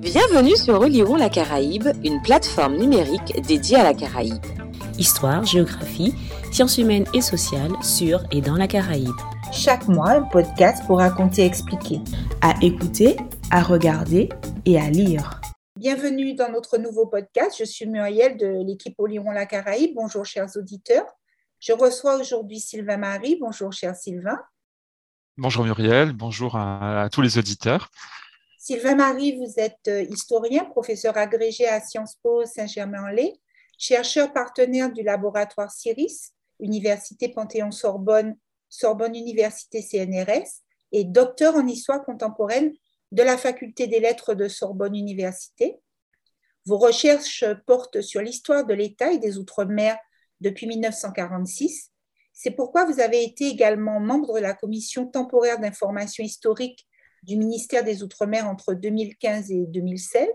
Bienvenue sur Relirons la Caraïbe, une plateforme numérique dédiée à la Caraïbe. Histoire, géographie, sciences humaines et sociales sur et dans la Caraïbe. Chaque mois, un podcast pour raconter et expliquer. À écouter, à regarder et à lire. Bienvenue dans notre nouveau podcast. Je suis Muriel de l'équipe Relirons la Caraïbe. Bonjour chers auditeurs. Je reçois aujourd'hui Sylvain Marie. Bonjour cher Sylvain. Bonjour Muriel, bonjour à, tous les auditeurs. Sylvain Marie, vous êtes euh, historien, professeur agrégé à Sciences Po Saint-Germain-en-Laye, chercheur partenaire du laboratoire CIRIS, Université Panthéon-Sorbonne, Sorbonne Université CNRS, et docteur en histoire contemporaine de la Faculté des lettres de Sorbonne Université. Vos recherches portent sur l'histoire de l'État et des Outre-mer depuis 1946 c'est pourquoi vous avez été également membre de la commission temporaire d'information historique du ministère des Outre-mer entre 2015 et 2016.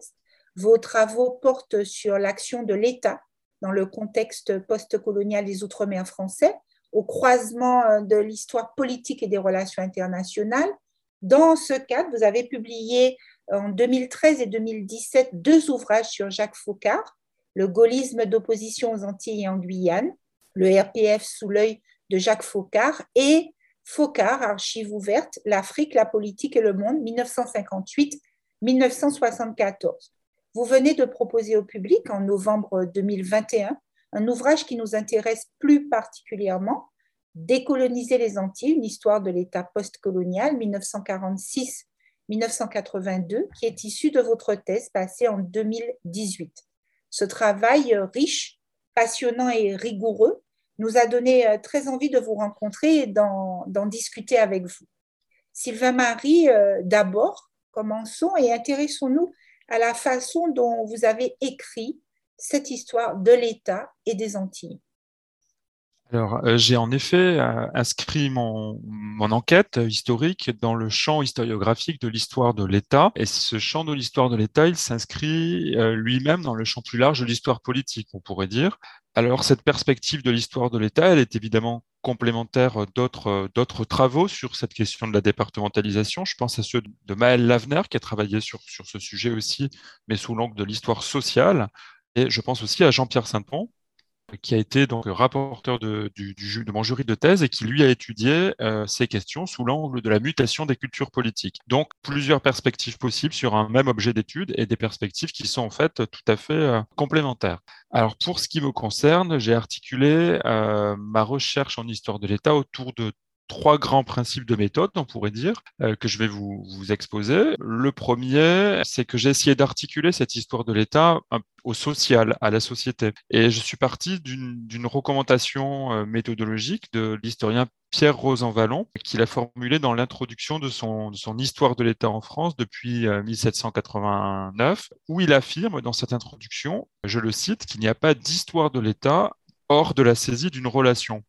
Vos travaux portent sur l'action de l'État dans le contexte post-colonial des Outre-mer français, au croisement euh, de l'histoire politique et des relations internationales. Dans ce cadre, vous avez publié en 2013 et 2017 deux ouvrages sur Jacques Faucard, Le gaullisme d'opposition aux Antilles et en Guyane, le RPF sous l'œil de Jacques Faucard et Faucard, Archives ouvertes, l'Afrique, la politique et le monde, 1958-1974. Vous venez de proposer au public en novembre 2021 un ouvrage qui nous intéresse plus particulièrement, Décoloniser les Antilles, une histoire de l'État postcolonial 1946-1982, qui est issu de votre thèse passée en 2018. Ce travail riche, passionnant et rigoureux nous a donné euh, très envie de vous rencontrer et d'en discuter avec vous. Sylvain Marie, euh, d'abord, commençons et intéressons-nous à la façon dont vous avez écrit cette histoire de l'État et des Antilles. Alors, euh, j'ai en effet inscrit mon, enquête historique dans le champ historiographique de l'histoire de l'État. Et ce champ de l'histoire de l'État, il s'inscrit lui-même dans le champ plus large de l'histoire politique, on pourrait dire. Alors, cette perspective de l'histoire de l'État, elle est évidemment complémentaire d'autres, travaux sur cette question de la départementalisation. Je pense à ceux de Maël Lavener, qui a travaillé sur, sur ce sujet aussi, mais sous l'angle de l'histoire sociale. Et je pense aussi à Jean-Pierre Saint-Pont, qui a été donc rapporteur de, du, de mon jury de thèse et qui lui a étudié euh, ces questions sous l'angle de la mutation des cultures politiques. Donc plusieurs perspectives possibles sur un même objet d'étude et des perspectives qui sont en fait tout à fait euh, complémentaires. Alors pour ce qui me concerne, j'ai articulé euh, ma recherche en histoire de l'État autour de trois grands principes de méthode, on pourrait dire, euh, que je vais vous, exposer. Le premier, c'est que j'ai essayé d'articuler cette histoire de l'État au social, à la société. Et je suis parti d'une recommandation euh, méthodologique de l'historien Pierre Rosanvallon, qu'il a formulée dans l'introduction de son, de son Histoire de l'État en France depuis 1789, euh, où il affirme dans cette introduction, je le cite, qu'il n'y a pas d'histoire de l'État hors de la saisie d'une relation.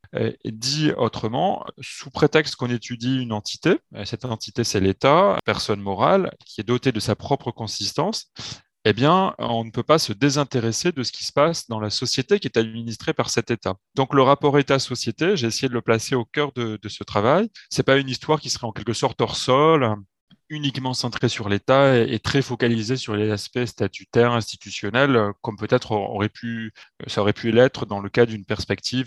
Dit autrement, sous prétexte qu'on étudie une entité, cette entité c'est l'État, personne morale, qui est dotée de sa propre consistance, eh bien, on ne peut pas se désintéresser de ce qui se passe dans la société qui est administrée par cet État. Donc, le rapport État-société, j'ai essayé de le placer au cœur de, de ce travail. C'est pas une histoire qui serait en quelque sorte hors sol, uniquement centré sur l'État et, très focalisé sur les aspects statutaires, institutionnels, euh, comme peut-être aurait pu, euh, ça aurait pu l'être dans le cas d'une perspective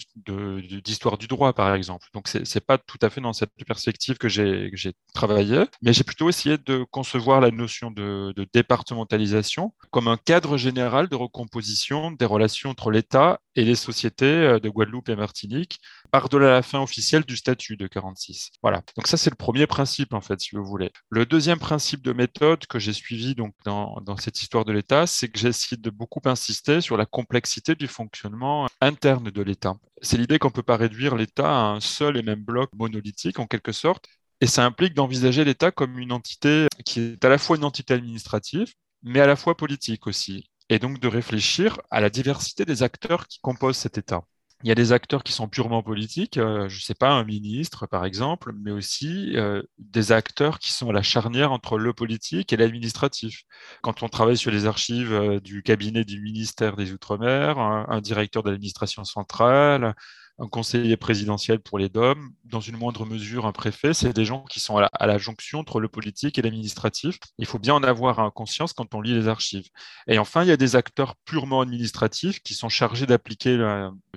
d'histoire du droit, par exemple. Donc, c'est n'est pas tout à fait dans cette perspective que j'ai travaillé, mais j'ai plutôt essayé de concevoir la notion de, départementalisation comme un cadre général de recomposition des relations entre l'État et les sociétés euh, de Guadeloupe et Martinique, par-delà la fin officielle du statut de 46. Voilà. Donc ça, c'est le premier principe, en fait, si vous voulez. Le deuxième principe de méthode que j'ai suivi donc dans, dans cette histoire de l'État, c'est que j'ai essayé de beaucoup insister sur la complexité du fonctionnement interne de l'État. C'est l'idée qu'on ne peut pas réduire l'État à un seul et même bloc monolithique, en quelque sorte. Et ça implique d'envisager l'État comme une entité qui est à la fois une entité administrative, mais à la fois politique aussi. Et donc de réfléchir à la diversité des acteurs qui composent cet État. Il y a des acteurs qui sont purement politiques, euh, je ne sais pas, un ministre par exemple, mais aussi euh, des acteurs qui sont à la charnière entre le politique et l'administratif. Quand on travaille sur les archives euh, du cabinet du ministère des Outre-mer, un, directeur de l'administration centrale, un conseiller présidentiel pour les DOM, dans une moindre mesure un préfet, c'est des gens qui sont à la, jonction entre le politique et l'administratif. Il faut bien en avoir conscience quand on lit les archives. Et enfin, il y a des acteurs purement administratifs qui sont chargés d'appliquer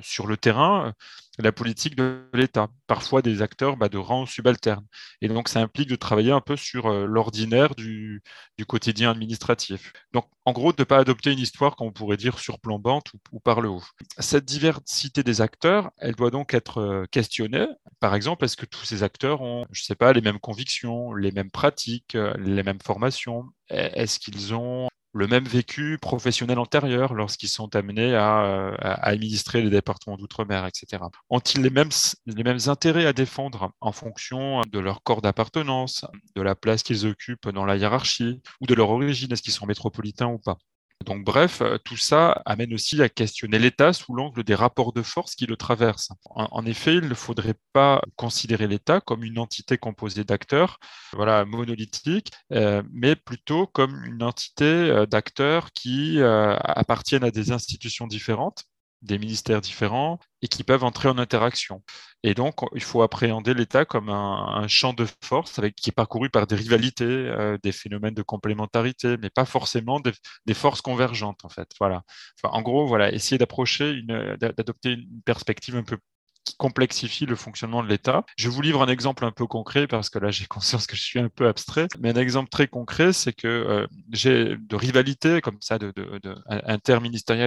sur le terrain la politique de l'État, parfois des acteurs bah, de rang subalterne. Et donc, ça implique de travailler un peu sur euh, l'ordinaire du, quotidien administratif. Donc, en gros, de ne pas adopter une histoire qu'on pourrait dire surplombante ou, ou par le haut. Cette diversité des acteurs, elle doit donc être euh, questionnée. Par exemple, est-ce que tous ces acteurs ont, je ne sais pas, les mêmes convictions, les mêmes pratiques, euh, les mêmes formations? Est-ce qu'ils ont le même vécu professionnel antérieur lorsqu'ils sont amenés à, administrer les départements d'outre-mer, etc. Ont-ils les mêmes, les mêmes intérêts à défendre en fonction de leur corps d'appartenance, de la place qu'ils occupent dans la hiérarchie ou de leur origine, est-ce qu'ils sont métropolitains ou pas? Donc bref, euh, tout ça amène aussi à questionner l'État sous l'angle des rapports de force qui le traversent. En, effet, il ne faudrait pas considérer l'État comme une entité composée d'acteurs, voilà, monolithique, euh, mais plutôt comme une entité euh, d'acteurs qui appartiennent à des institutions différentes des ministères différents et qui peuvent entrer en interaction. Et donc, il faut appréhender l'État comme un, champ de force qui est parcouru par des rivalités, euh, des phénomènes de complémentarité, mais pas forcément des, forces convergentes, en fait. Voilà. En gros, voilà, essayer d'approcher, d'adopter une perspective un peu qui complexifie le fonctionnement de l'État. Je vous livre un exemple un peu concret parce que là j'ai conscience que je suis un peu abstrait, mais un exemple très concret, c'est que euh, j'ai de rivalités comme ça de,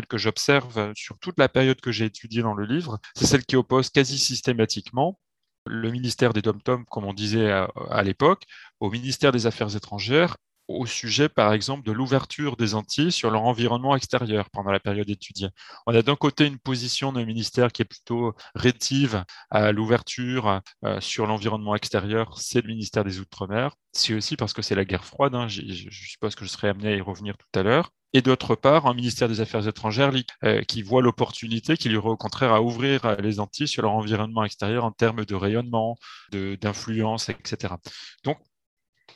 que j'observe sur toute la période que j'ai étudiée dans le livre. C'est celle qui oppose quasi systématiquement le ministère des dom-tom, comme on disait à l'époque, au ministère des Affaires étrangères au sujet, par exemple, de l'ouverture des Antilles sur leur environnement extérieur pendant la période étudiée. On a d'un côté une position d'un ministère qui est plutôt rétive à l'ouverture euh, sur l'environnement extérieur, c'est le ministère des Outre-mer. C'est aussi parce que c'est la guerre froide, hein, je, suppose que je serai amené à y revenir tout à l'heure. Et d'autre part, un ministère des Affaires étrangères euh, qui voit l'opportunité, qui lui aurait au contraire à ouvrir les Antilles sur leur environnement extérieur en termes de rayonnement, d'influence, etc. Donc,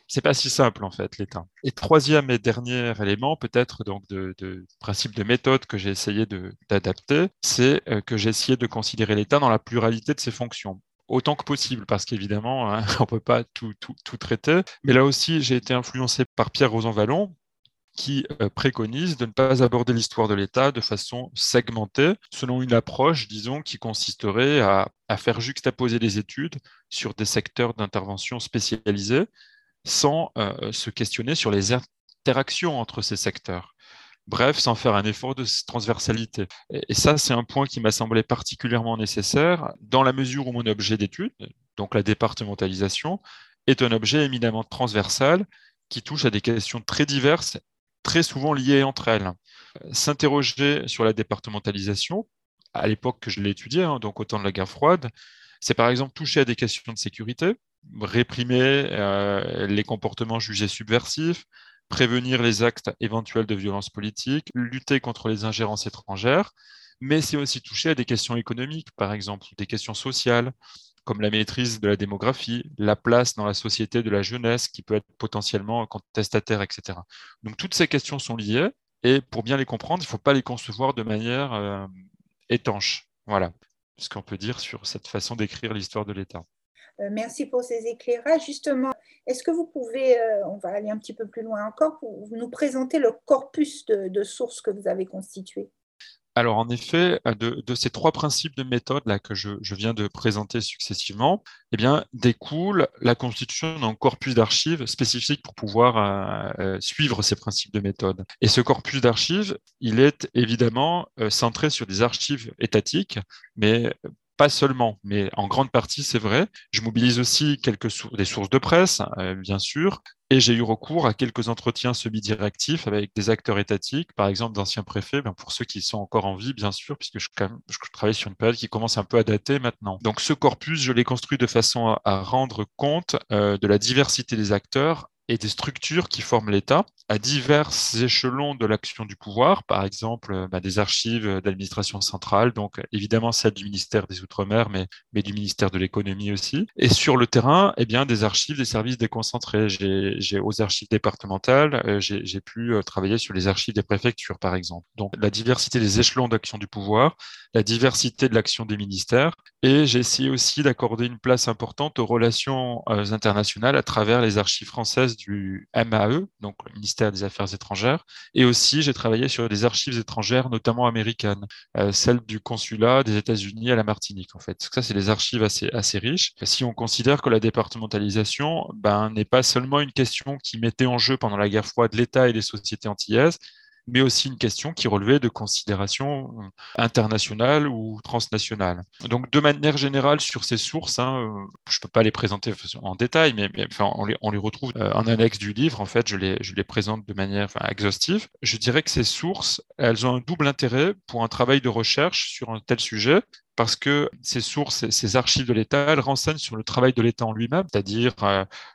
c'est pas si simple en fait l'État. Et troisième et dernier élément, peut-être donc de, principe de méthode que j'ai essayé d'adapter, c'est euh, que j'ai essayé de considérer l'État dans la pluralité de ses fonctions autant que possible, parce qu'évidemment, hein, on ne peut pas tout, traiter. Mais là aussi, j'ai été influencé par Pierre Rosan-Vallon, qui euh, préconise de ne pas aborder l'histoire de l'État de façon segmentée, selon une approche, disons, qui consisterait à, à faire juxtaposer les études sur des secteurs d'intervention spécialisés, sans euh, se questionner sur les interactions entre ces secteurs. Bref, sans faire un effort de transversalité. Et, ça, c'est un point qui m'a semblé particulièrement nécessaire dans la mesure où mon objet d'étude, donc la départementalisation, est un objet éminemment transversal qui touche à des questions très diverses, très souvent liées entre elles. S'interroger sur la départementalisation, à l'époque que je l'ai étudié, hein, donc au temps de la guerre froide, c'est par exemple toucher à des questions de sécurité, réprimer euh, les comportements jugés subversifs, prévenir les actes éventuels de violence politique, lutter contre les ingérences étrangères, mais c'est aussi toucher à des questions économiques, par exemple, des questions sociales, comme la maîtrise de la démographie, la place dans la société de la jeunesse qui peut être potentiellement contestataire, etc. Donc toutes ces questions sont liées, et pour bien les comprendre, il ne faut pas les concevoir de manière euh, étanche. Voilà ce qu'on peut dire sur cette façon d'écrire l'histoire de l'État. Euh, merci pour ces éclairages. Justement, est-ce que vous pouvez, euh, on va aller un petit peu plus loin encore, nous présenter le corpus de sources que vous avez constitué alors en effet, euh, de, ces trois principes de méthode que je, viens de présenter successivement, eh bien découle la constitution d'un corpus d'archives spécifique pour pouvoir suivre ces principes de méthode. Et ce corpus d'archives, il est évidemment centré sur des archives étatiques, mais pas seulement, mais en grande partie, c'est vrai. Je mobilise aussi quelques des sources de presse, euh, bien sûr, et j'ai eu recours à quelques entretiens semi-directifs avec des acteurs étatiques, par exemple d'anciens préfets, ben, pour ceux qui sont encore en vie, bien sûr, puisque je, travaille sur une période qui commence un peu à dater maintenant. Donc ce corpus, je l'ai construit de façon à, rendre compte euh, de la diversité des acteurs et des structures qui forment l'État à divers échelons de l'action du pouvoir, par exemple euh, bah, des archives d'administration centrale, donc évidemment celles du ministère des Outre-mer, mais, mais du ministère de l'économie aussi. Et sur le terrain, eh bien, des archives des services déconcentrés. J'ai aux archives départementales, euh, j'ai pu euh, travailler sur les archives des préfectures, par exemple. Donc la diversité des échelons d'action du pouvoir, la diversité de l'action des ministères, et j'ai essayé aussi d'accorder une place importante aux relations internationales à travers les archives françaises du MAE, donc le ministère des Affaires étrangères. Et aussi, j'ai travaillé sur des archives étrangères, notamment américaines, euh, celles du consulat des États-Unis à la Martinique, en fait. Ça, c'est des archives assez, assez riches. Si on considère que la départementalisation ben, n'est pas seulement une question qui mettait en jeu pendant la guerre froide l'État et les sociétés antillaises, mais aussi une question qui relevait de considérations euh, internationales ou transnationales. Donc, de manière générale, sur ces sources, hein, euh, je ne peux pas les présenter en détail, mais, enfin, on, les, retrouve euh, en annexe du livre. En fait, je les, présente de manière exhaustive. Je dirais que ces sources, elles ont un double intérêt pour un travail de recherche sur un tel sujet parce que ces sources, ces archives de l'État, elles renseignent sur le travail de l'État en lui-même, c'est-à-dire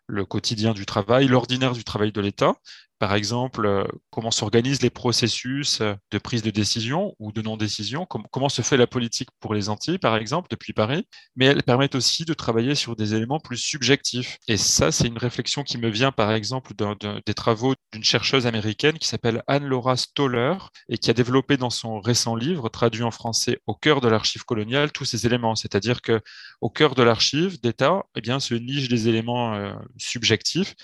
le quotidien du travail, l'ordinaire du travail de l'État, par exemple, euh, comment s'organisent les processus euh, de prise de décision ou de non-décision, comment se fait la politique pour les Antilles, par exemple, depuis Paris, mais elles permettent aussi de travailler sur des éléments plus subjectifs. Et ça, c'est une réflexion qui me vient, par exemple, des travaux d'une chercheuse américaine qui s'appelle Anne-Laura Stoller et qui a développé dans son récent livre, traduit en français, Au cœur de l'archive coloniale, tous ces éléments. C'est-à-dire que au cœur de l'archive d'État, eh bien, se nichent des éléments euh, subjectifs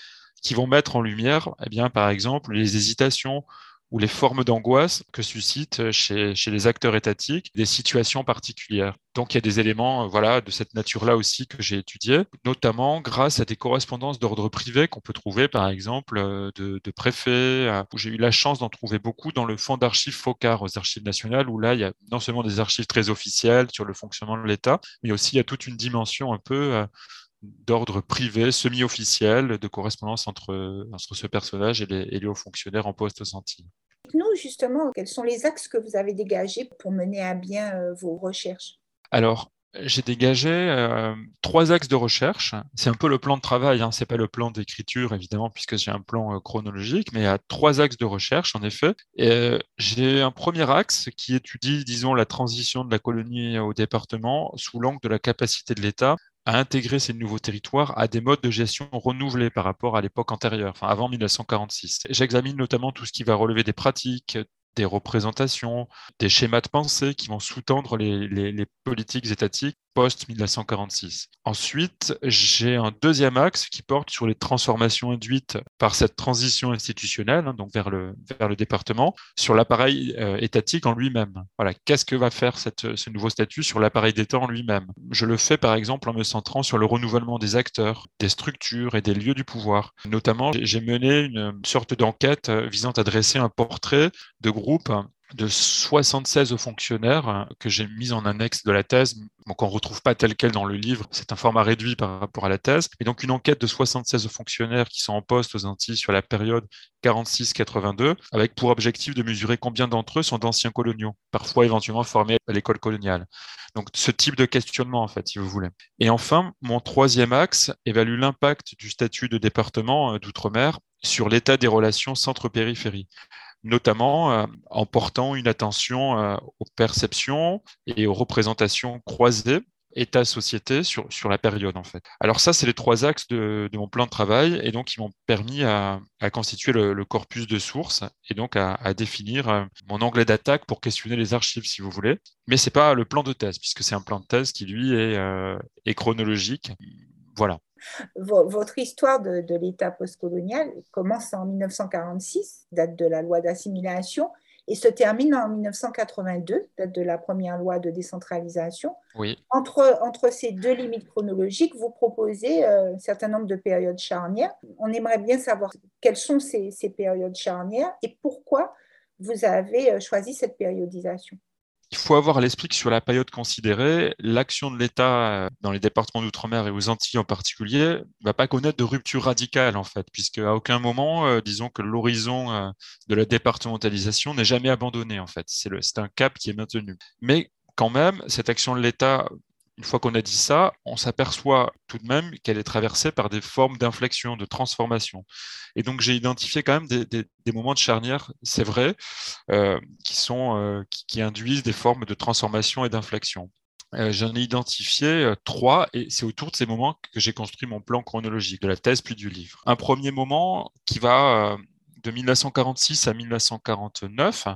qui vont mettre en lumière, eh bien, par exemple, les hésitations ou les formes d'angoisse que suscitent chez, chez, les acteurs étatiques des situations particulières. Donc il y a des éléments voilà, de cette nature-là aussi que j'ai étudiés, notamment grâce à des correspondances d'ordre privé qu'on peut trouver par exemple de, de préfets, où j'ai eu la chance d'en trouver beaucoup dans le fonds d'archives FOCAR aux archives nationales, où là il y a non seulement des archives très officielles sur le fonctionnement de l'État, mais aussi il y a toute une dimension un peu euh, d'ordre privé, semi-officiel, de correspondance entre, entre ce personnage et les, hauts fonctionnaires en poste aux Antilles. Nous, justement, quels sont les axes que vous avez dégagés pour mener à bien euh, vos recherches? Alors, j'ai dégagé euh, trois axes de recherche. C'est un peu le plan de travail, hein. c'est pas le plan d'écriture évidemment puisque j'ai un plan euh, chronologique, mais il y a trois axes de recherche en effet. j'ai un premier axe qui étudie, disons, la transition de la colonie au département sous l'angle de la capacité de l'État à intégrer ces nouveaux territoires à des modes de gestion renouvelés par rapport à l'époque antérieure, enfin avant 1946. J'examine notamment tout ce qui va relever des pratiques, des représentations, des schémas de pensée qui vont sous-tendre les, les, politiques étatiques post-1946. Ensuite, j'ai un deuxième axe qui porte sur les transformations induites par cette transition institutionnelle, hein, donc vers le, vers le département, sur l'appareil euh, étatique en lui-même. Voilà, qu'est-ce que va faire ce nouveau statut sur l'appareil d'État en lui-même? Je le fais par exemple en me centrant sur le renouvellement des acteurs, des structures et des lieux du pouvoir. Notamment, j'ai mené une sorte d'enquête euh, visant à dresser un portrait de groupe de 76 fonctionnaires euh, que j'ai mis en annexe de la thèse, donc on ne retrouve pas tel quel dans le livre, c'est un format réduit par rapport à la thèse, et donc une enquête de 76 fonctionnaires qui sont en poste aux Antilles sur la période 46-82, avec pour objectif de mesurer combien d'entre eux sont d'anciens coloniaux, parfois éventuellement formés à l'école coloniale. Donc ce type de questionnement, en fait, si vous voulez. Et enfin, mon troisième axe évalue l'impact du statut de département euh, d'outre-mer sur l'état des relations centre-périphérie notamment euh, en portant une attention euh, aux perceptions et aux représentations croisées État-société sur, sur la période en fait. Alors ça, c'est les trois axes de, mon plan de travail et donc ils m'ont permis à, constituer le, corpus de sources et donc à, définir euh, mon anglais d'attaque pour questionner les archives si vous voulez. Mais c'est pas le plan de thèse puisque c'est un plan de thèse qui lui est, est chronologique. Voilà votre histoire de, l'État postcolonial commence en 1946, date de la loi d'assimilation, et se termine en 1982, date de la première loi de décentralisation. Oui. Entre, entre ces deux limites chronologiques, vous proposez euh, un certain nombre de périodes charnières. On aimerait bien savoir quelles sont ces, ces périodes charnières et pourquoi vous avez euh, choisi cette périodisation. Faut avoir à l'esprit que sur la période considérée, l'action de l'État euh, dans les départements d'outre-mer et aux Antilles en particulier ne va pas connaître de rupture radicale en fait, puisque à aucun moment, euh, disons que l'horizon euh, de la départementalisation n'est jamais abandonné en fait. C'est un cap qui est maintenu. Mais quand même, cette action de l'État une fois qu'on a dit ça, on s'aperçoit tout de même qu'elle est traversée par des formes d'inflexion, de transformation. Et donc j'ai identifié quand même des, moments de charnière, c'est vrai, euh, euh, qui, induisent des formes de transformation et d'inflexion. Euh, j'en ai identifié trois et c'est autour de ces moments que j'ai construit mon plan chronologique de la thèse puis du livre. Un premier moment qui va de 1946 à 1949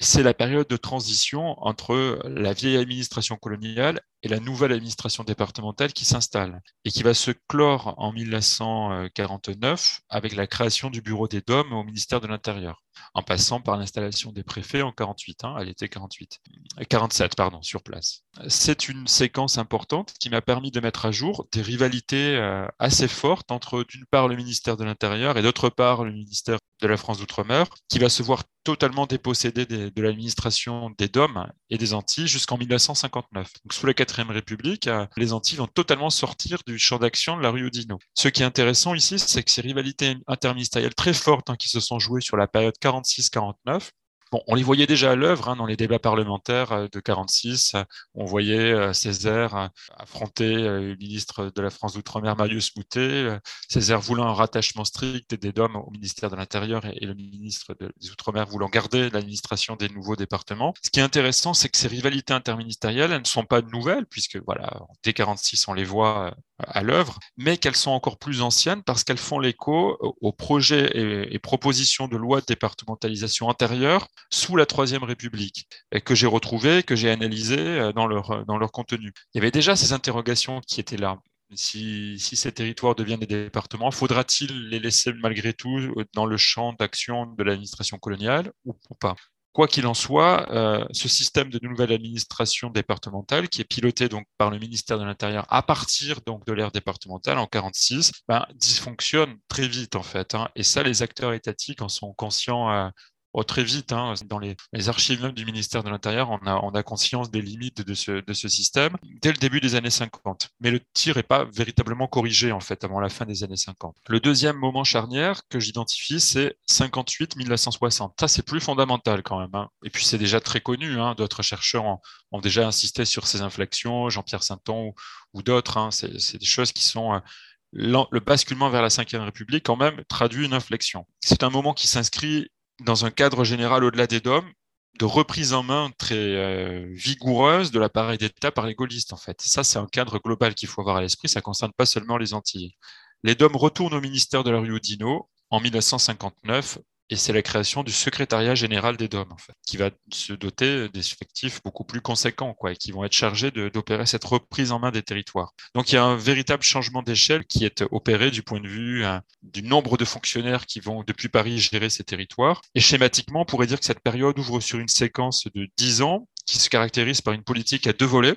c'est la période de transition entre la vieille administration coloniale et la nouvelle administration départementale qui s'installe et qui va se clore en 1949 avec la création du bureau des DOM au ministère de l'Intérieur, en passant par l'installation des préfets en 48, hein, à l'été 48, 47 pardon, sur place. C'est une séquence importante qui m'a permis de mettre à jour des rivalités euh, assez fortes entre d'une part le ministère de l'Intérieur et d'autre part le ministère de la France d'Outre-mer, qui va se voir totalement dépossédé de l'administration des DOM et des Antilles jusqu'en 1959. Donc, sous la République, euh, les Antilles vont totalement sortir du champ d'action de la rue Odino. Ce qui est intéressant ici, c'est que ces rivalités interministérielles très fortes hein, qui se sont jouées sur la période 46-49 Bon, on les voyait déjà à l'œuvre hein, dans les débats parlementaires euh, de 46. On voyait euh, Césaire euh, affronter le ministre de la France d'Outre-mer, Marius Moutet, Césaire voulant un rattachement strict des DOM au ministère de l'Intérieur et le ministre des Outre-mer voulant garder l'administration des nouveaux départements. Ce qui est intéressant, c'est que ces rivalités interministérielles, elles ne sont pas nouvelles, puisque voilà, dès 46, on les voit à l'œuvre, mais qu'elles sont encore plus anciennes parce qu'elles font l'écho aux projets et, propositions de loi de départementalisation antérieure sous la Troisième République, et que j'ai retrouvées, que j'ai analysées euh, dans leur, dans leur contenu. Il y avait déjà ces interrogations qui étaient là. Si, si, ces territoires deviennent des départements, faudra-t-il les laisser malgré tout dans le champ d'action de l'administration coloniale ou pas? Quoi qu'il en soit, euh, ce système de nouvelle administration départementale, qui est piloté donc par le ministère de l'Intérieur à partir donc de l'ère départementale en 46, ben, dysfonctionne très vite en fait. Hein. et ça, les acteurs étatiques en sont conscients euh, Oh, très vite, hein, dans les, archives même du ministère de l'Intérieur, on a, on a conscience des limites de ce, système dès le début des années 50. Mais le tir n'est pas véritablement corrigé, en fait, avant la fin des années 50. Le deuxième moment charnière que j'identifie, c'est 58-1960. Ça, c'est plus fondamental quand même. Hein. Et puis, c'est déjà très connu. Hein. D'autres chercheurs ont, déjà insisté sur ces inflexions, Jean-Pierre Sainton ou, d'autres. Hein. C'est des choses qui sont... Euh, le basculement vers la Ve République, quand même, traduit une inflexion. C'est un moment qui s'inscrit dans un cadre général au-delà des DOM, de reprise en main très euh, vigoureuse de l'appareil d'État par les gaullistes, en fait. Ça, c'est un cadre global qu'il faut avoir à l'esprit. Ça ne concerne pas seulement les Antilles. Les DOM retournent au ministère de la rue Odino en 1959 et c'est la création du secrétariat général des DOM, en fait, qui va se doter d'effectifs beaucoup plus conséquents, quoi, et qui vont être chargés d'opérer cette reprise en main des territoires. Donc il y a un véritable changement d'échelle qui est opéré du point de vue hein, du nombre de fonctionnaires qui vont depuis Paris gérer ces territoires. Et schématiquement, on pourrait dire que cette période ouvre sur une séquence de dix ans qui se caractérise par une politique à deux volets,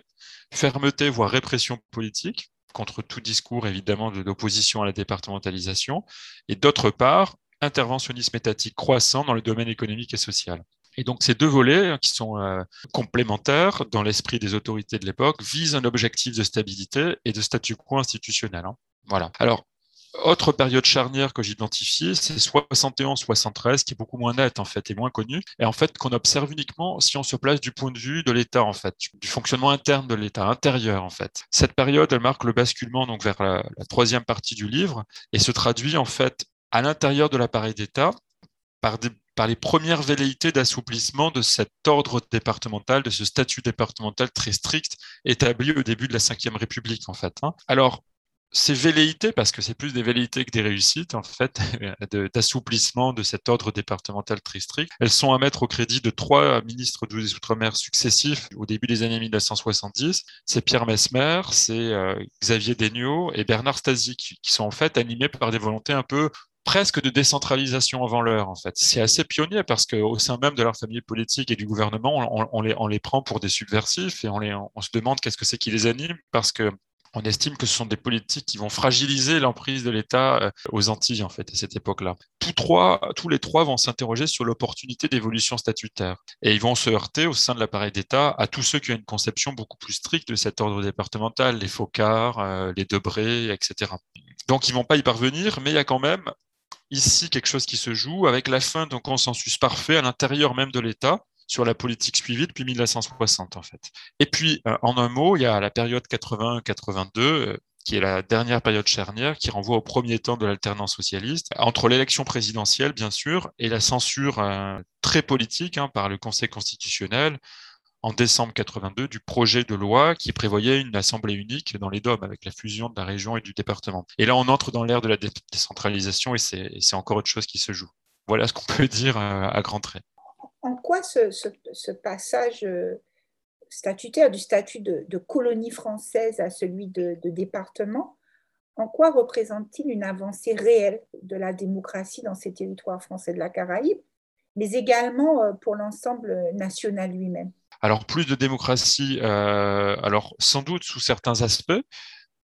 fermeté voire répression politique, contre tout discours évidemment d'opposition à la départementalisation, et d'autre part, interventionnisme étatique croissant dans le domaine économique et social. Et donc ces deux volets, hein, qui sont euh, complémentaires dans l'esprit des autorités de l'époque, visent un objectif de stabilité et de statu quo institutionnel. Hein. Voilà. Alors, autre période charnière que j'identifie, c'est 71-73, qui est beaucoup moins nette en fait et moins connue, et en fait qu'on observe uniquement si on se place du point de vue de l'État en fait, du fonctionnement interne de l'État intérieur en fait. Cette période, elle marque le basculement donc vers la, la troisième partie du livre et se traduit en fait à l'intérieur de l'appareil d'État par, les premières velléités d'assouplissement de cet ordre départemental, de ce statut départemental très strict établi au début de la Ve République, en fait. Hein. Alors, ces velléités, parce que c'est plus des velléités que des réussites, en fait, d'assouplissement de, cet ordre départemental très strict, elles sont à mettre au crédit de trois ministres des Outre-mer successifs au début des années 1970. C'est Pierre Mesmer, c'est euh, Xavier Degnaud et Bernard Stasi, qui, sont en fait animés par des volontés un peu presque de décentralisation avant l'heure, en fait. C'est assez pionnier parce qu'au sein même de leur famille politique et du gouvernement, on, les, on les, prend pour des subversifs et on, les, on se demande qu'est-ce que c'est qui les anime parce que on estime que ce sont des politiques qui vont fragiliser l'emprise de l'État euh, aux Antilles, en fait, à cette époque-là. Tous trois, tous les trois vont s'interroger sur l'opportunité d'évolution statutaire. Et ils vont se heurter au sein de l'appareil d'État à tous ceux qui ont une conception beaucoup plus stricte de cet ordre départemental, les Focard, euh, les Debré, etc. Donc, ils vont pas y parvenir, mais il y a quand même ici quelque chose qui se joue avec la fin d'un consensus parfait à l'intérieur même de l'État sur la politique suivie depuis 1960 en fait. Et puis, en un mot, il y a la période 80-82 qui est la dernière période charnière, qui renvoie au premier temps de l'alternance socialiste, entre l'élection présidentielle, bien sûr, et la censure euh, très politique hein, par le Conseil constitutionnel en décembre 82 du projet de loi qui prévoyait une assemblée unique dans les DOM avec la fusion de la région et du département. Et là, on entre dans l'ère de la décentralisation et c'est encore autre chose qui se joue. Voilà ce qu'on peut dire euh, à, grands traits. En quoi ce, passage euh, statutaire du statut de, colonie française à celui de, département, en quoi représente-t-il une avancée réelle de la démocratie dans ces territoires français de la Caraïbe, mais également euh, pour l'ensemble national lui-même? Alors plus de démocratie, euh, alors sans doute sous certains aspects,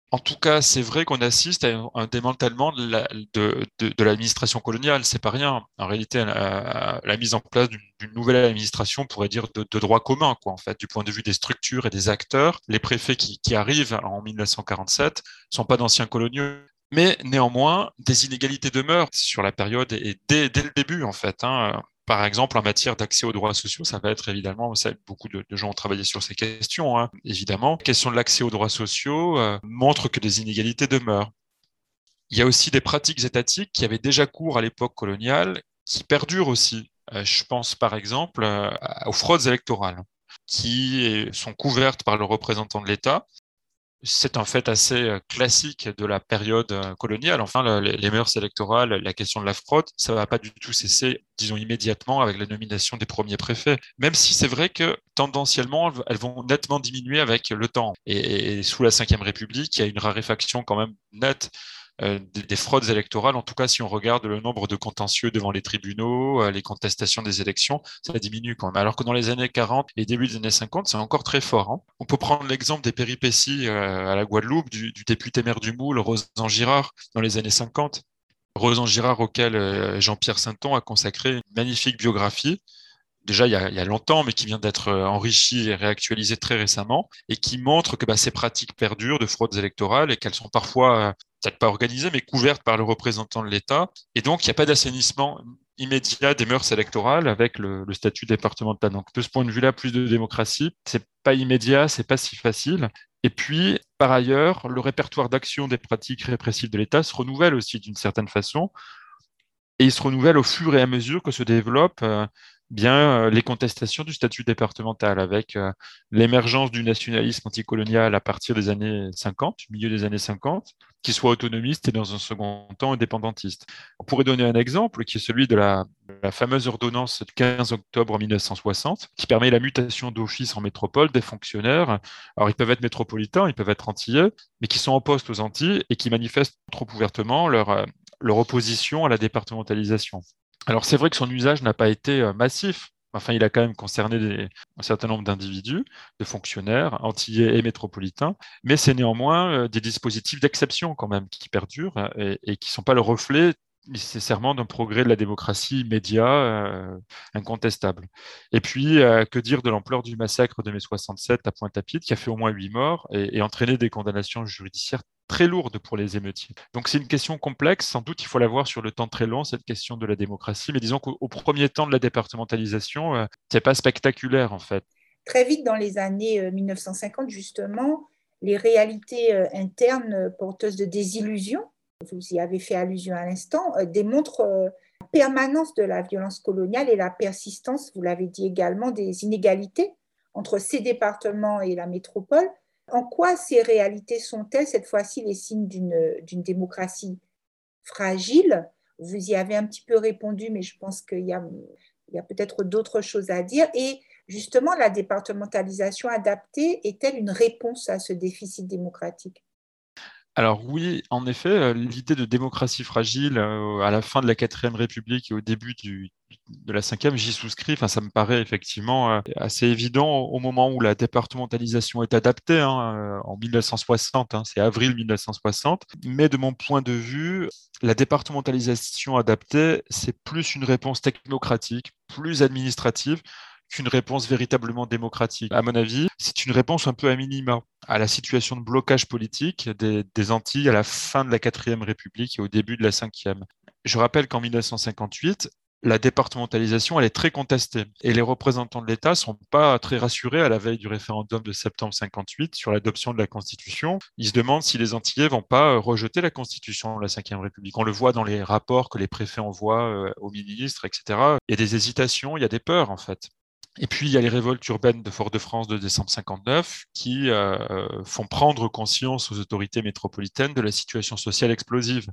en tout cas, c'est vrai qu'on assiste à un démantèlement de, l'administration coloniale. C'est pas rien. En réalité, la, mise en place d'une nouvelle administration, pourrait dire de, droit commun, quoi, en fait, du point de vue des structures et des acteurs. Les préfets qui, arrivent en 1947 sont pas d'anciens coloniaux, mais néanmoins, des inégalités demeurent sur la période et dès, dès le début, en fait. Hein par exemple, en matière d'accès aux droits sociaux, ça va être évidemment, beaucoup de, gens ont travaillé sur ces questions, hein, évidemment. La question de l'accès aux droits sociaux euh, montre que des inégalités demeurent. Il y a aussi des pratiques étatiques qui avaient déjà cours à l'époque coloniale, qui perdurent aussi. Euh, je pense par exemple euh, aux fraudes électorales, qui sont couvertes par le représentant de l'État c'est un fait assez euh, classique de la période euh, coloniale. Enfin, les mœurs électorales, la question de la fraude, ça ne va pas du tout cesser, disons immédiatement, avec la nomination des premiers préfets. Même si c'est vrai que tendanciellement, elles vont nettement diminuer avec le temps. Et, sous la Ve République, il y a une raréfaction quand même nette euh, des, fraudes électorales, en tout cas si on regarde le nombre de contentieux devant les tribunaux, euh, les contestations des élections, ça diminue quand même. Alors que dans les années 40 et début des années 50, c'est encore très fort. Hein. On peut prendre l'exemple des péripéties euh, à la Guadeloupe du, député maire du Moule, Rosan Girard, dans les années 50. Rosan Girard, auquel Jean-Pierre Sainton a consacré une magnifique biographie, déjà il y, a, longtemps, mais qui vient d'être enrichie et réactualisée très récemment, et qui montre que bah, ces pratiques perdurent de fraudes électorales et qu'elles sont parfois peut-être pas organisée, mais couverte par le représentant de l'État. Et donc, il n'y a pas d'assainissement immédiat des mœurs électorales avec le, statut départemental. Donc, de ce point de vue-là, plus de démocratie, c'est pas immédiat, c'est pas si facile. Et puis, par ailleurs, le répertoire d'action des pratiques répressives de l'État se renouvelle aussi d'une certaine façon. Et il se renouvelle au fur et à mesure que se développe euh, bien euh, les contestations du statut départemental avec euh, l'émergence du nationalisme anticolonial à partir des années 50, milieu des années 50, qui soit autonomiste et dans un second temps indépendantiste. On pourrait donner un exemple qui est celui de la, fameuse ordonnance du 15 octobre 1960 qui permet la mutation d'office en métropole des fonctionnaires. Alors ils peuvent être métropolitains, ils peuvent être antillais, mais qui sont en poste aux Antilles et qui manifestent trop ouvertement leur, euh, leur opposition à la départementalisation. Alors c'est vrai que son usage n'a pas été euh, massif. Enfin, il a quand même concerné un certain nombre d'individus, de fonctionnaires, antillais et métropolitains, mais c'est néanmoins euh, des dispositifs d'exception quand même qui perdurent euh, et, qui ne sont pas le reflet nécessairement d'un progrès de la démocratie immédiat, incontestable. Et puis, que dire de l'ampleur du massacre de mai 67 à Pointe-à-Pitre, qui a fait au moins huit morts et, entraîné des condamnations judiciaires très lourde pour les émeutiers. Donc c'est une question complexe, sans doute il faut la voir sur le temps très long, cette question de la démocratie, mais disons qu'au premier temps de la départementalisation, euh, c'est pas spectaculaire en fait. Très vite dans les années 1950, euh, justement, les réalités euh, internes porteuses de désillusion, vous y avez fait allusion à l'instant, démontrent la permanence de la violence coloniale et la persistance, vous l'avez dit également, des inégalités entre ces départements et la métropole, en quoi ces réalités sont-elles cette fois-ci les signes d'une démocratie fragile? Vous y avez un petit peu répondu, mais je pense qu'il y a, peut-être d'autres choses à dire. Et justement, la départementalisation adaptée est-elle une réponse à ce déficit démocratique? Alors oui, en effet, euh, l'idée de démocratie fragile euh, à la fin de la quatrième République et au début du, de la cinquième, j'y souscris. Enfin, ça me paraît effectivement euh, assez évident au moment où la départementalisation est adaptée, hein, en 1960, hein, c'est avril 1960. Mais de mon point de vue, la départementalisation adaptée, c'est plus une réponse technocratique, plus administrative qu'une réponse véritablement démocratique. À mon avis, c'est une réponse un peu à minima à la situation de blocage politique des, Antilles à la fin de la quatrième République et au début de la cinquième. Je rappelle qu'en 1958, la départementalisation, elle est très contestée. Et les représentants de l'État ne sont pas très rassurés à la veille du référendum de septembre 58 sur l'adoption de la Constitution. Ils se demandent si les Antillais vont pas euh, rejeter la Constitution de la Ve République. On le voit dans les rapports que les préfets envoient euh, aux ministres, etc. Il y a des hésitations, il y a des peurs, en fait. Et puis, il y a les révoltes urbaines de Fort-de-France de décembre 59 qui euh, font prendre conscience aux autorités métropolitaines de la situation sociale explosive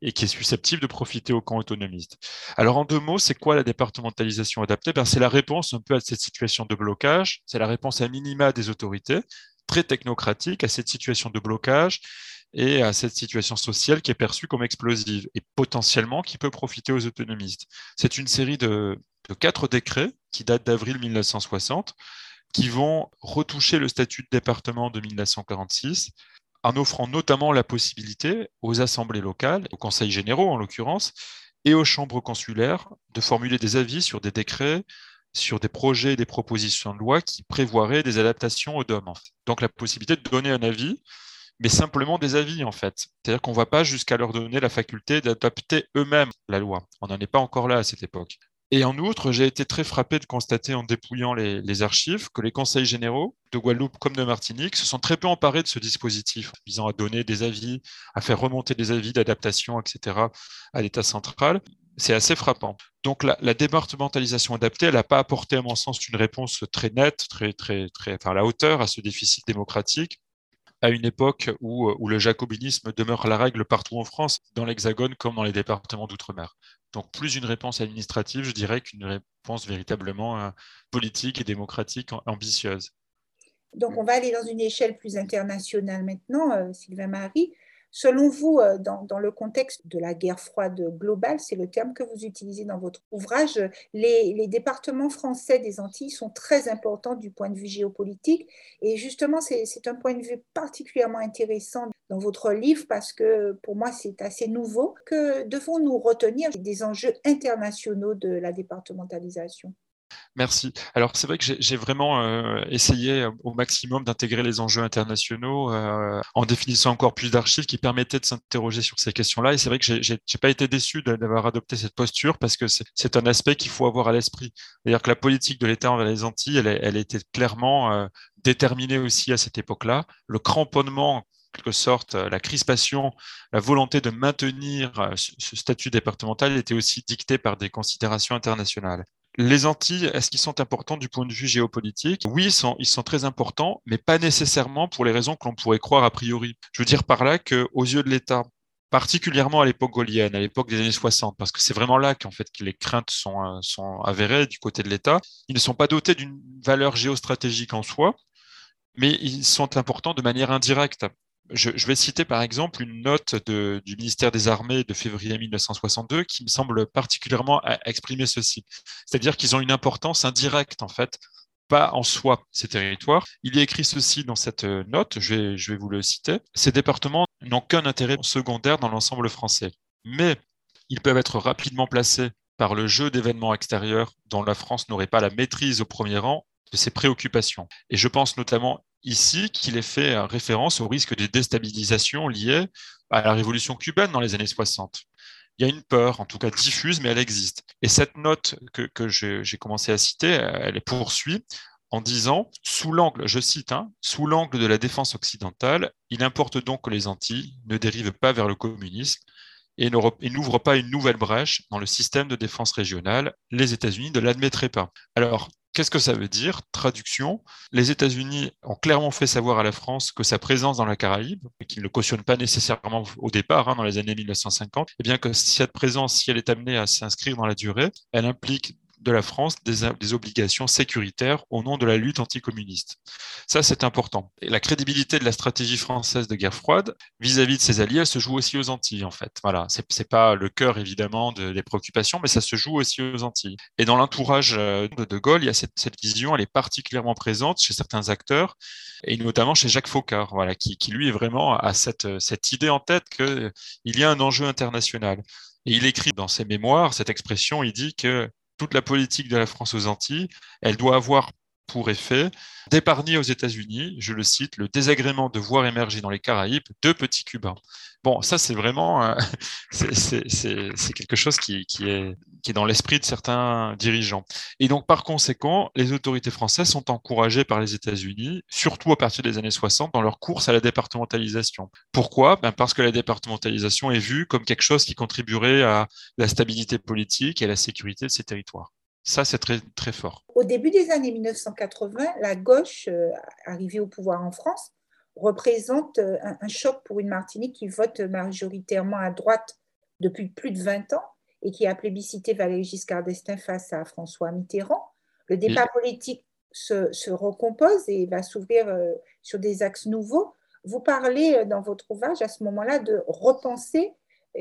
et qui est susceptible de profiter au camp autonomiste. Alors, en deux mots, c'est quoi la départementalisation adaptée? Ben, C'est la réponse un peu à cette situation de blocage, c'est la réponse à minima des autorités, très technocratique, à cette situation de blocage et à cette situation sociale qui est perçue comme explosive et potentiellement qui peut profiter aux autonomistes. C'est une série de, quatre décrets qui datent d'avril 1960, qui vont retoucher le statut de département de 1946 en offrant notamment la possibilité aux assemblées locales, aux conseils généraux en l'occurrence, et aux chambres consulaires de formuler des avis sur des décrets, sur des projets et des propositions de loi qui prévoiraient des adaptations aux DOM. Donc la possibilité de donner un avis, mais simplement des avis en fait. C'est-à-dire qu'on ne va pas jusqu'à leur donner la faculté d'adapter eux-mêmes la loi. On n'en est pas encore là à cette époque. Et en outre, j'ai été très frappé de constater en dépouillant les, archives que les conseils généraux de Guadeloupe comme de Martinique se sont très peu emparés de ce dispositif, visant à donner des avis, à faire remonter des avis d'adaptation, etc., à l'État central. C'est assez frappant. Donc la, départementalisation adaptée, elle n'a pas apporté, à mon sens, une réponse très nette, très, très, très, enfin, à la hauteur à ce déficit démocratique à une époque où, où, le jacobinisme demeure la règle partout en France, dans l'Hexagone comme dans les départements d'outre-mer. Donc plus une réponse administrative, je dirais, qu'une réponse véritablement euh, politique et démocratique ambitieuse. Donc on va aller dans une échelle plus internationale maintenant, euh, Sylvain Marie. Selon vous, euh, dans, le contexte de la guerre froide globale, c'est le terme que vous utilisez dans votre ouvrage, les, départements français des Antilles sont très importants du point de vue géopolitique. Et justement, c'est un point de vue particulièrement intéressant dans votre livre parce que pour moi, c'est assez nouveau. Que devons-nous retenir des enjeux internationaux de la départementalisation? Merci. Alors c'est vrai que j'ai vraiment euh, essayé euh, au maximum d'intégrer les enjeux internationaux euh, en définissant encore plus d'archives qui permettaient de s'interroger sur ces questions-là. Et c'est vrai que j'ai pas été déçu d'avoir adopté cette posture parce que c'est un aspect qu'il faut avoir à l'esprit. C'est-à-dire que la politique de l'État envers les Antilles, elle, était clairement déterminée aussi à cette époque-là. Le cramponnement quelque sorte, la crispation, la volonté de maintenir ce statut départemental était aussi dictée par des considérations internationales. Les Antilles, est-ce qu'ils sont importants du point de vue géopolitique? Oui, ils sont, très importants, mais pas nécessairement pour les raisons que l'on pourrait croire a priori. Je veux dire par là qu'aux yeux de l'État, particulièrement à l'époque gaulienne, à l'époque des années 60, parce que c'est vraiment là qu'en fait que les craintes euh, sont avérées du côté de l'État. Ils ne sont pas dotés d'une valeur géostratégique en soi, mais ils sont importants de manière indirecte. Je, vais citer par exemple une note du ministère des Armées de février 1962 qui me semble particulièrement exprimer ceci. C'est-à-dire qu'ils ont une importance indirecte, en fait, pas en soi, ces territoires. Il y a écrit ceci dans cette note, je vais, je vais vous le citer. Ces départements n'ont qu'un intérêt secondaire dans l'ensemble français, mais ils peuvent être rapidement placés par le jeu d'événements extérieurs dont la France n'aurait pas la maîtrise au premier rang de ses préoccupations. Et je pense notamment ici qu'il est fait référence au risque de déstabilisation lié à la révolution cubaine dans les années 60. Il y a une peur, en tout cas diffuse, mais elle existe. Et cette note que, j'ai commencé à citer, elle est poursuit en disant, sous l'angle, je cite, hein, sous l'angle de la défense occidentale, il importe donc que les Antilles ne dérivent pas vers le communisme et n'ouvrent pas une nouvelle brèche dans le système de défense régionale. Les États-Unis ne l'admettraient pas. Alors, Qu'est-ce que ça veut dire? Traduction, les États-Unis ont clairement fait savoir à la France que sa présence dans la Caraïbe, qu'ils ne cautionnent pas nécessairement au départ, hein, dans les années 1950, et eh bien que cette présence, si elle est amenée à s'inscrire dans la durée, elle implique de la France des, obligations sécuritaires au nom de la lutte anticommuniste. Ça, c'est important. Et la crédibilité de la stratégie française de guerre froide vis-à-vis de ses alliés, elle se joue aussi aux Antilles, en fait. Voilà, c'est pas le cœur, évidemment, des préoccupations, mais ça se joue aussi aux Antilles. Et dans l'entourage euh, de De Gaulle, il y a cette, vision, elle est particulièrement présente chez certains acteurs, et notamment chez Jacques Faucard, voilà, qui, lui est vraiment à cette, cette idée en tête qu'il y a un enjeu international. Et il écrit dans ses mémoires cette expression, il dit que toute la politique de la France aux Antilles, elle doit avoir pour effet d'épargner aux États-Unis, je le cite, le désagrément de voir émerger dans les Caraïbes deux petits Cubains. Bon, ça c'est vraiment euh, c'est quelque chose qui, qui, est, qui est dans l'esprit de certains dirigeants. Et donc par conséquent, les autorités françaises sont encouragées par les États-Unis, surtout à partir des années 60, dans leur course à la départementalisation. Pourquoi? Ben Parce que la départementalisation est vue comme quelque chose qui contribuerait à la stabilité politique et à la sécurité de ces territoires. Ça, c'est très, très fort. Au début des années 1980, la gauche euh, arrivée au pouvoir en France représente euh, un, choc pour une Martinique qui vote majoritairement à droite depuis plus de 20 ans et qui a plébiscité Valéry Giscard d'Estaing face à François Mitterrand. Le débat politique se, recompose et va s'ouvrir euh, sur des axes nouveaux. Vous parlez dans votre ouvrage à ce moment-là de repenser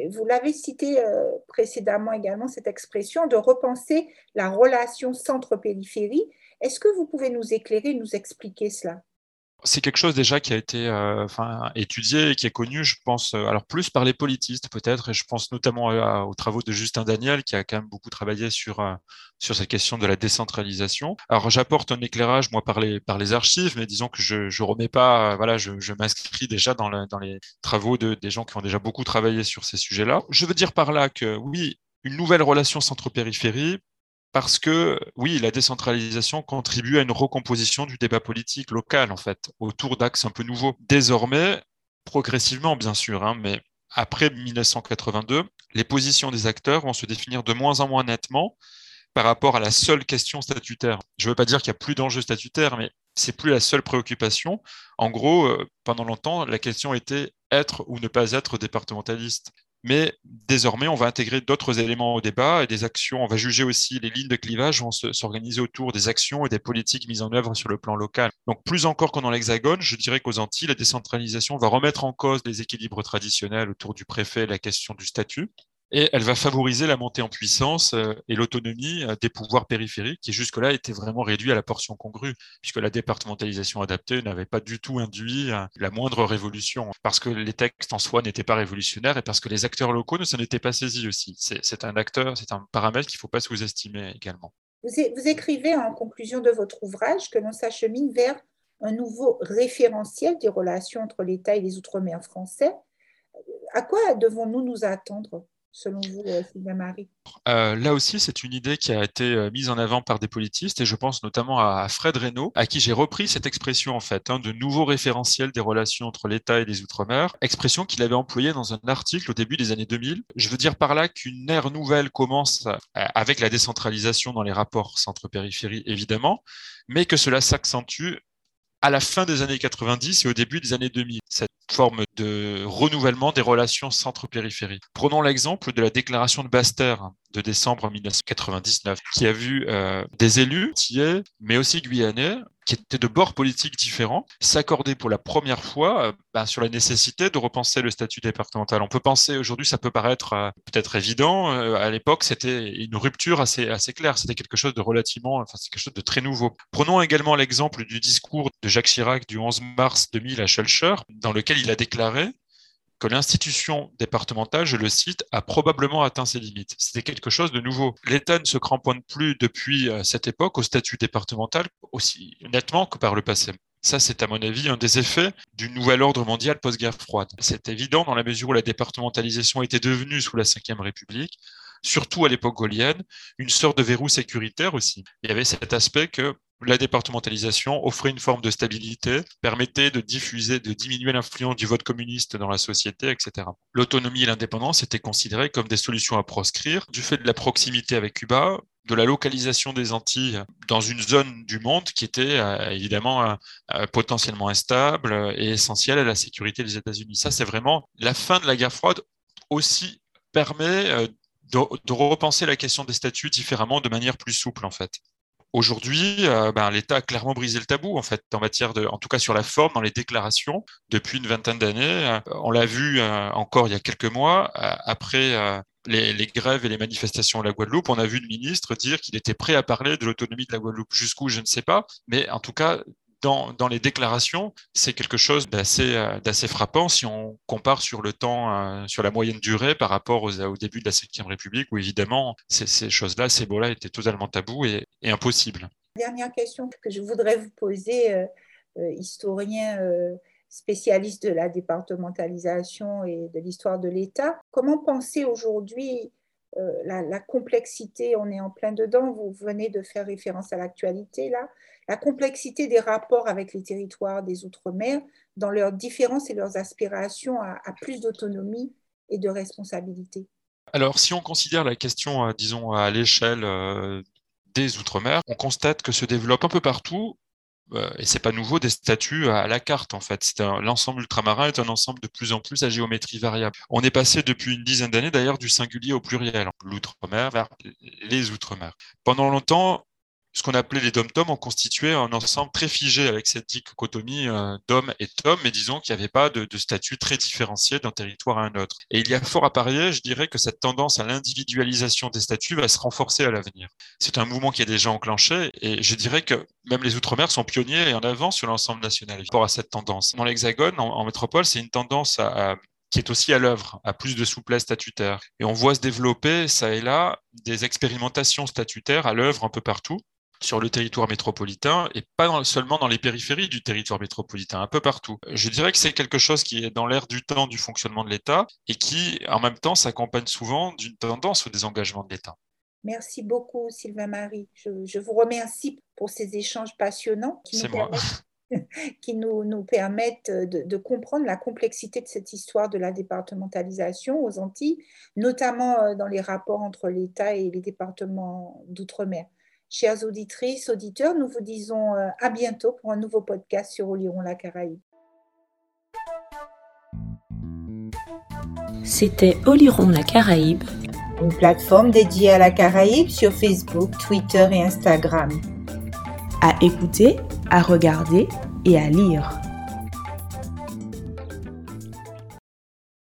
vous l'avez cité euh, précédemment également, cette expression de repenser la relation centre-périphérie. Est-ce que vous pouvez nous éclairer, nous expliquer cela? C'est quelque chose déjà qui a été euh, étudié et qui est connu, je pense, euh, alors plus par les politistes peut-être, et je pense notamment aux travaux de Justin Daniel qui a quand même beaucoup travaillé sur, euh, cette question de la décentralisation. Alors j'apporte un éclairage, moi, par les, archives, mais disons que je ne remets pas, voilà, je, m'inscris déjà dans, dans les travaux de, des gens qui ont déjà beaucoup travaillé sur ces sujets-là. Je veux dire par là que oui, une nouvelle relation centre-périphérie parce que oui, la décentralisation contribue à une recomposition du débat politique local, en fait, autour d'axes un peu nouveaux. Désormais, progressivement, bien sûr, hein, mais après 1982, les positions des acteurs vont se définir de moins en moins nettement par rapport à la seule question statutaire. Je ne veux pas dire qu'il n'y a plus d'enjeux statutaires, mais c'est plus la seule préoccupation. En gros, euh, pendant longtemps, la question était être ou ne pas être départementaliste. Mais désormais, on va intégrer d'autres éléments au débat et des actions. On va juger aussi les lignes de clivage vont s'organiser autour des actions et des politiques mises en œuvre sur le plan local. Donc, plus encore qu'en dans l'Hexagone, je dirais qu'aux Antilles, la décentralisation va remettre en cause les équilibres traditionnels autour du préfet et la question du statut et elle va favoriser la montée en puissance euh, et l'autonomie euh, des pouvoirs périphériques qui jusque-là étaient vraiment réduits à la portion congrue, puisque la départementalisation adaptée n'avait pas du tout induit euh, la moindre révolution, parce que les textes en soi n'étaient pas révolutionnaires et parce que les acteurs locaux ne s'en étaient pas saisis aussi. C'est un acteur, c'est un paramètre qu'il ne faut pas sous-estimer également. Vous, vous écrivez en conclusion de votre ouvrage que l'on s'achemine vers un nouveau référentiel des relations entre l'État et les Outre-mer français. À quoi devons-nous nous attendre? Selon vous, euh, Sylvain Marie euh, Là aussi, c'est une idée qui a été euh, mise en avant par des politistes, et je pense notamment à Fred Reynaud, à qui j'ai repris cette expression, en fait, hein, de nouveau référentiel des relations entre l'État et les Outre-mer, expression qu'il avait employée dans un article au début des années 2000. Je veux dire par là qu'une ère nouvelle commence avec la décentralisation dans les rapports centre-périphérie, évidemment, mais que cela s'accentue à la fin des années 90 et au début des années 2000. Cette forme de renouvellement des relations centre-périphérie. Prenons l'exemple de la déclaration de Basse-Terre de décembre 1999, qui a vu euh, des élus, mais aussi guyanais, qui étaient de bords politiques différents, s'accorder pour la première fois euh, bah, sur la nécessité de repenser le statut départemental. On peut penser, aujourd'hui, ça peut paraître euh, peut-être évident, à l'époque, c'était une rupture assez, assez claire, c'était quelque chose de relativement, enfin, c'est quelque chose de très nouveau. Prenons également l'exemple du discours de Jacques Chirac du 11 mars 2000 à Schulcher, dans lequel il a déclaré que l'institution départementale, je le cite, a probablement atteint ses limites. C'était quelque chose de nouveau. L'État ne se cramponne plus depuis euh, cette époque au statut départemental aussi nettement que par le passé. Ça, c'est à mon avis un des effets du nouvel ordre mondial post-guerre froide. C'est évident dans la mesure où la départementalisation était devenue sous la Ve République, surtout à l'époque gaulienne, une sorte de verrou sécuritaire aussi. Il y avait cet aspect que la départementalisation offrait une forme de stabilité, permettait de diffuser, de diminuer l'influence du vote communiste dans la société, etc. L'autonomie et l'indépendance étaient considérées comme des solutions à proscrire du fait de la proximité avec Cuba, de la localisation des Antilles dans une zone du monde qui était euh, évidemment euh, euh, potentiellement instable et essentielle à la sécurité des États-Unis. Ça, c'est vraiment la fin de la guerre froide aussi permet de, repenser la question des statuts différemment, de manière plus souple en fait. Aujourd'hui, euh, ben, l'État a clairement brisé le tabou en fait en matière de, en tout cas sur la forme, dans les déclarations depuis une vingtaine d'années. Euh, on l'a vu euh, encore il y a quelques mois après les, les, grèves et les manifestations à la Guadeloupe. On a vu le ministre dire qu'il était prêt à parler de l'autonomie de la Guadeloupe. Jusqu'où, je ne sais pas, mais en tout cas dans, les déclarations, c'est quelque chose d'assez euh, d'assez frappant si on compare sur le temps, euh, sur la moyenne durée par rapport au début de la Ve République, où évidemment ces, choses-là, ces mots-là étaient totalement tabous et, et impossibles. Dernière question que je voudrais vous poser, euh, historien spécialiste de la départementalisation et de l'histoire de l'État. Comment penser aujourd'hui la, la, complexité, on est en plein dedans, vous venez de faire référence à l'actualité là, la complexité des rapports avec les territoires des Outre-mer dans leurs différences et leurs aspirations à, plus d'autonomie et de responsabilité. Alors, si on considère la question, disons, à l'échelle des Outre-mer, on constate que se développe un peu partout euh, et c'est pas nouveau, des statuts à la carte en fait. L'ensemble ultramarin est un ensemble de plus en plus à géométrie variable. On est passé depuis une dizaine d'années d'ailleurs du singulier au pluriel, l'outre-mer vers les outre-mer. Pendant longtemps, ce qu'on appelait les dom-tom ont constitué un ensemble très figé avec cette dichotomie euh, d'hommes et tom, mais disons qu'il n'y avait pas de, de, statut très différencié d'un territoire à un autre. Et il y a fort à parier, je dirais, que cette tendance à l'individualisation des statuts va se renforcer à l'avenir. C'est un mouvement qui est déjà enclenché, et je dirais que même les Outre-mer sont pionniers et en avant sur l'ensemble national par rapport à cette tendance. Dans l'Hexagone, en, métropole, c'est une tendance qui est aussi à l'œuvre, à plus de souplesse statutaire. Et on voit se développer, ça et là, des expérimentations statutaires à l'œuvre un peu partout sur le territoire métropolitain et pas seulement dans les périphéries du territoire métropolitain, un peu partout. Je dirais que c'est quelque chose qui est dans l'air du temps du fonctionnement de l'État et qui, en même temps, s'accompagne souvent d'une tendance au désengagement de l'État. Merci beaucoup, Sylvain Marie. Je, vous remercie pour ces échanges passionnants qui, nous permettent, qui nous, nous permettent de, de, comprendre la complexité de cette histoire de la départementalisation aux Antilles, notamment euh, dans les rapports entre l'État et les départements d'outre-mer. Chères auditrices, auditeurs, nous vous disons euh, à bientôt pour un nouveau podcast sur Oliron la Caraïbe. C'était Oliron la Caraïbe, une plateforme dédiée à la Caraïbe sur Facebook, Twitter et Instagram. À écouter, à regarder et à lire.